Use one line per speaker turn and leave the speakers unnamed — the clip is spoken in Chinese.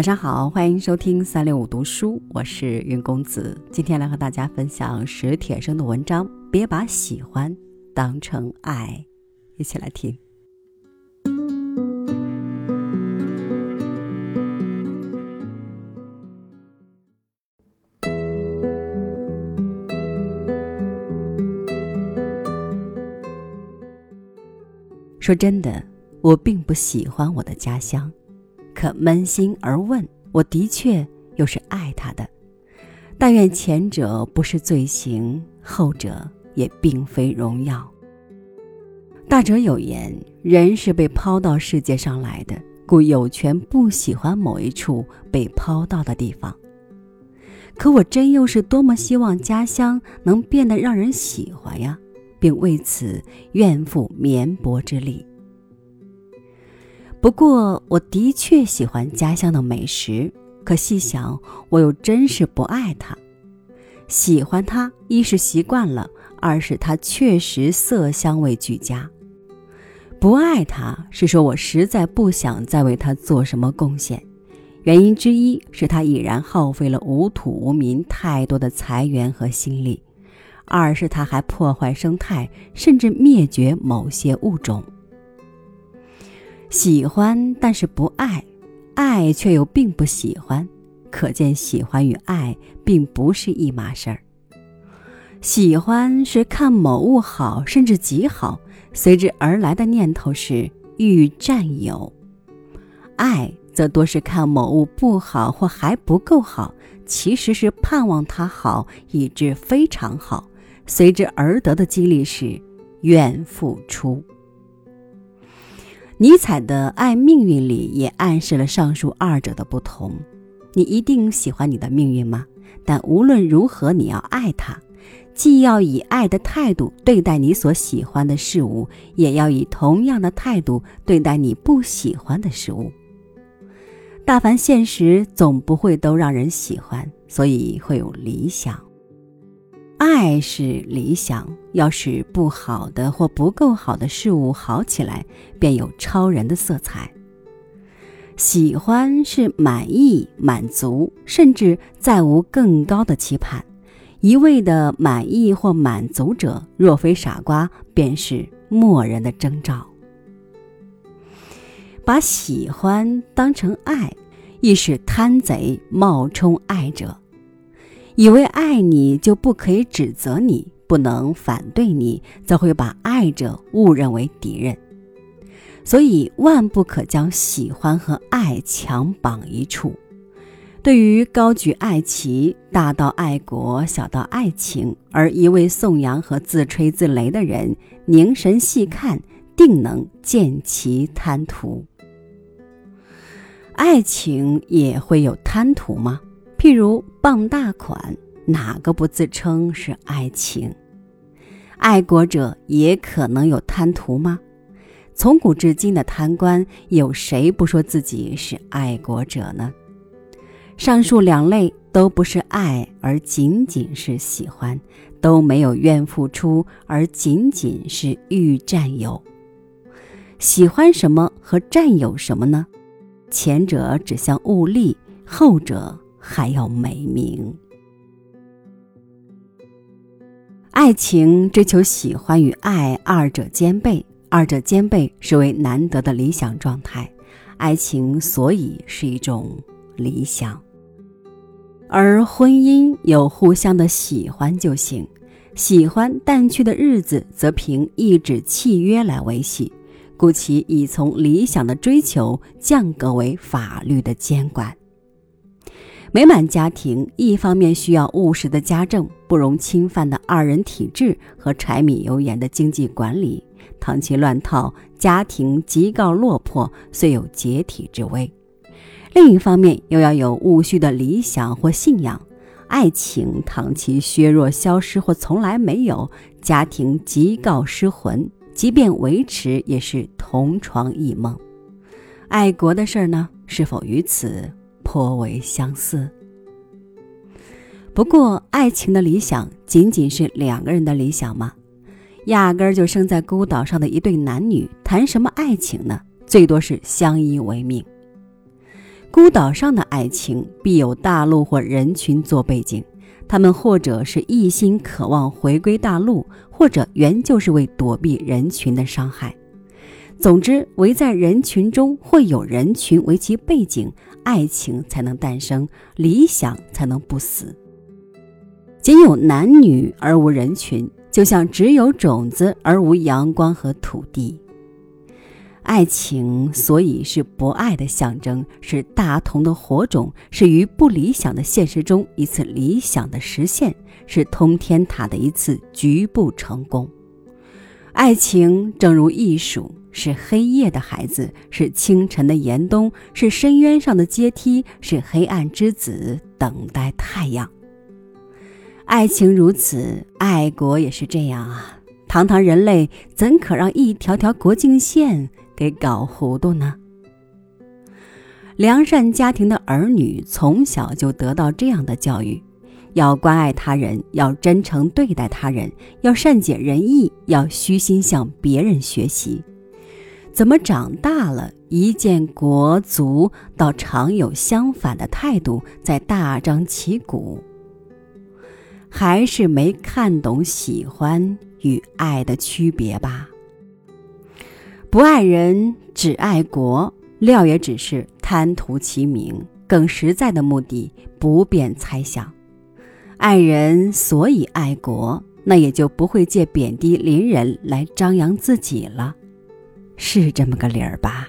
晚上好，欢迎收听三六五读书，我是云公子。今天来和大家分享史铁生的文章，别把喜欢当成爱，一起来听。说真的，我并不喜欢我的家乡。可扪心而问，我的确又是爱他的。但愿前者不是罪行，后者也并非荣耀。大者有言：人是被抛到世界上来的，故有权不喜欢某一处被抛到的地方。可我真又是多么希望家乡能变得让人喜欢呀，并为此愿付绵薄之力。不过，我的确喜欢家乡的美食，可细想，我又真是不爱它。喜欢它，一是习惯了，二是它确实色香味俱佳；不爱它，是说我实在不想再为它做什么贡献。原因之一是它已然耗费了无土无民太多的财源和心力；二是它还破坏生态，甚至灭绝某些物种。喜欢，但是不爱；爱却又并不喜欢，可见喜欢与爱并不是一码事儿。喜欢是看某物好，甚至极好，随之而来的念头是欲占有；爱则多是看某物不好或还不够好，其实是盼望它好，以致非常好，随之而得的激励是愿付出。尼采的《爱命运》里也暗示了上述二者的不同。你一定喜欢你的命运吗？但无论如何，你要爱它，既要以爱的态度对待你所喜欢的事物，也要以同样的态度对待你不喜欢的事物。大凡现实总不会都让人喜欢，所以会有理想。爱是理想，要使不好的或不够好的事物好起来，便有超人的色彩。喜欢是满意、满足，甚至再无更高的期盼。一味的满意或满足者，若非傻瓜，便是漠人的征兆。把喜欢当成爱，亦是贪贼冒充爱者。以为爱你就不可以指责你，不能反对你，则会把爱者误认为敌人。所以万不可将喜欢和爱强绑一处。对于高举爱旗、大到爱国、小到爱情而一味颂扬和自吹自擂的人，凝神细看，定能见其贪图。爱情也会有贪图吗？譬如傍大款，哪个不自称是爱情？爱国者也可能有贪图吗？从古至今的贪官，有谁不说自己是爱国者呢？上述两类都不是爱，而仅仅是喜欢；都没有愿付出，而仅仅是欲占有。喜欢什么和占有什么呢？前者指向物力，后者。还要美名。爱情追求喜欢与爱二者兼备，二者兼备是为难得的理想状态。爱情所以是一种理想，而婚姻有互相的喜欢就行。喜欢淡去的日子，则凭一纸契约来维系，故其已从理想的追求降格为法律的监管。美满家庭，一方面需要务实的家政、不容侵犯的二人体制和柴米油盐的经济管理；倘其乱套，家庭即告落魄，虽有解体之危。另一方面，又要有务虚的理想或信仰。爱情倘其削弱、消失或从来没有，家庭即告失魂，即便维持，也是同床异梦。爱国的事儿呢？是否于此？颇为相似。不过，爱情的理想仅仅是两个人的理想吗？压根儿就生在孤岛上的一对男女，谈什么爱情呢？最多是相依为命。孤岛上的爱情必有大陆或人群做背景，他们或者是一心渴望回归大陆，或者原就是为躲避人群的伤害。总之，围在人群中，会有人群为其背景，爱情才能诞生，理想才能不死。仅有男女而无人群，就像只有种子而无阳光和土地。爱情所以是博爱的象征，是大同的火种，是于不理想的现实中一次理想的实现，是通天塔的一次局部成功。爱情正如艺术，是黑夜的孩子，是清晨的严冬，是深渊上的阶梯，是黑暗之子等待太阳。爱情如此，爱国也是这样啊！堂堂人类怎可让一条条国境线给搞糊涂呢？良善家庭的儿女从小就得到这样的教育：要关爱他人，要真诚对待他人，要善解人意，要虚心向别人学习。怎么长大了，一见国足，倒常有相反的态度在大张旗鼓？还是没看懂喜欢与爱的区别吧。不爱人只爱国，料也只是贪图其名，更实在的目的不便猜想。爱人所以爱国，那也就不会借贬低邻人来张扬自己了，是这么个理儿吧。